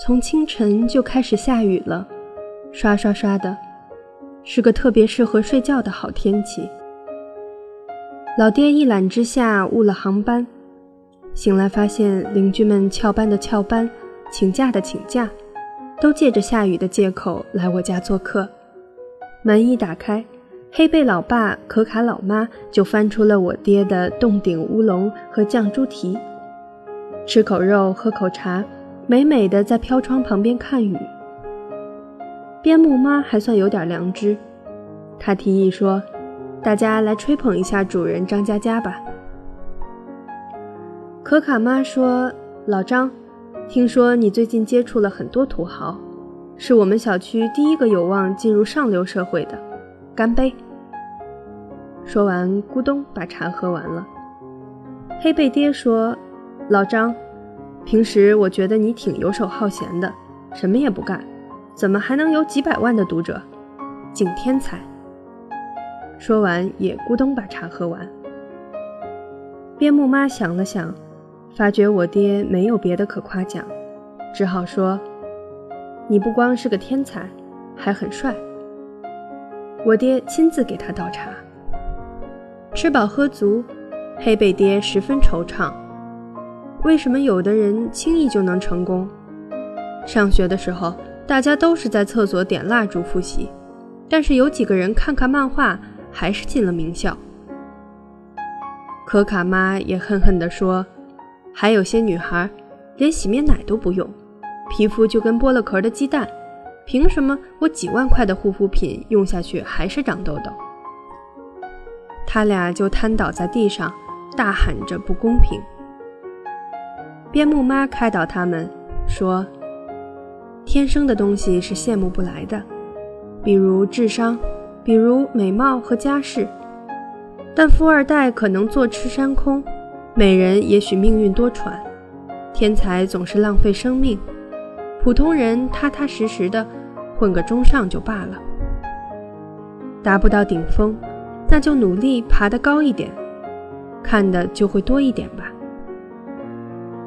从清晨就开始下雨了，刷刷刷的，是个特别适合睡觉的好天气。老爹一懒之下误了航班，醒来发现邻居们翘班的翘班，请假的请假，都借着下雨的借口来我家做客。门一打开，黑贝老爸、可卡老妈就翻出了我爹的洞顶乌龙和酱猪蹄，吃口肉，喝口茶。美美的在飘窗旁边看雨，边牧妈还算有点良知，她提议说：“大家来吹捧一下主人张佳佳吧。”可卡妈说：“老张，听说你最近接触了很多土豪，是我们小区第一个有望进入上流社会的，干杯！”说完，咕咚把茶喝完了。黑贝爹说：“老张。”平时我觉得你挺游手好闲的，什么也不干，怎么还能有几百万的读者？景天才。说完也咕咚把茶喝完。边牧妈想了想，发觉我爹没有别的可夸奖，只好说：“你不光是个天才，还很帅。”我爹亲自给他倒茶。吃饱喝足，黑贝爹十分惆怅。为什么有的人轻易就能成功？上学的时候，大家都是在厕所点蜡烛复习，但是有几个人看看漫画还是进了名校。可卡妈也恨恨地说：“还有些女孩连洗面奶都不用，皮肤就跟剥了壳的鸡蛋，凭什么我几万块的护肤品用下去还是长痘痘？”他俩就瘫倒在地上，大喊着不公平。边牧妈开导他们说：“天生的东西是羡慕不来的，比如智商，比如美貌和家世。但富二代可能坐吃山空，美人也许命运多舛，天才总是浪费生命，普通人踏踏实实的混个中上就罢了。达不到顶峰，那就努力爬得高一点，看的就会多一点吧。”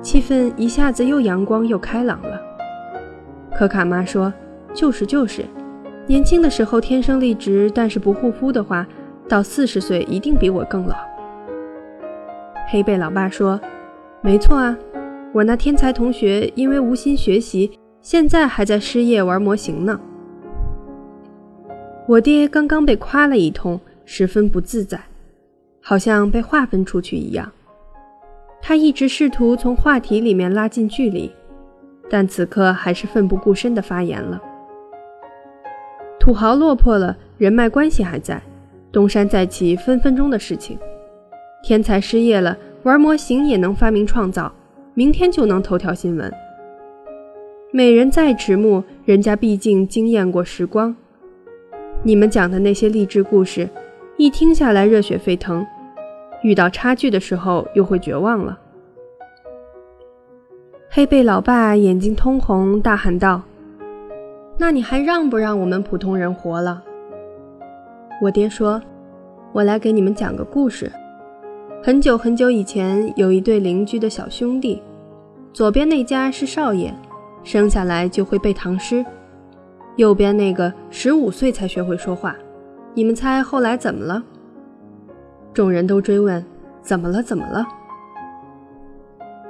气氛一下子又阳光又开朗了。可卡妈说：“就是就是，年轻的时候天生丽质，但是不护肤的话，到四十岁一定比我更老。”黑贝老爸说：“没错啊，我那天才同学因为无心学习，现在还在失业玩模型呢。”我爹刚刚被夸了一通，十分不自在，好像被划分出去一样。他一直试图从话题里面拉近距离，但此刻还是奋不顾身地发言了。土豪落魄了，人脉关系还在，东山再起分分钟的事情；天才失业了，玩模型也能发明创造，明天就能头条新闻。美人再迟暮，人家毕竟惊艳过时光。你们讲的那些励志故事，一听下来热血沸腾。遇到差距的时候，又会绝望了。黑背老爸眼睛通红，大喊道：“那你还让不让我们普通人活了？”我爹说：“我来给你们讲个故事。很久很久以前，有一对邻居的小兄弟，左边那家是少爷，生下来就会背唐诗；右边那个十五岁才学会说话。你们猜后来怎么了？”众人都追问：“怎么了？怎么了？”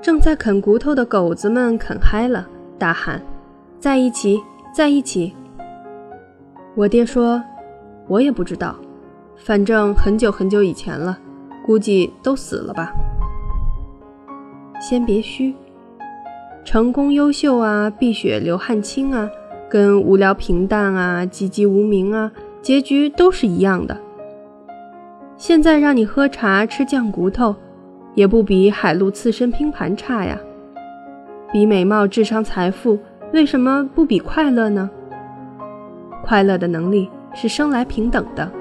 正在啃骨头的狗子们啃嗨了，大喊：“在一起，在一起！”我爹说：“我也不知道，反正很久很久以前了，估计都死了吧。”先别虚，成功优秀啊，碧血流汗青啊，跟无聊平淡啊，籍籍无名啊，结局都是一样的。现在让你喝茶吃酱骨头，也不比海陆刺身拼盘差呀。比美貌、智商、财富，为什么不比快乐呢？快乐的能力是生来平等的。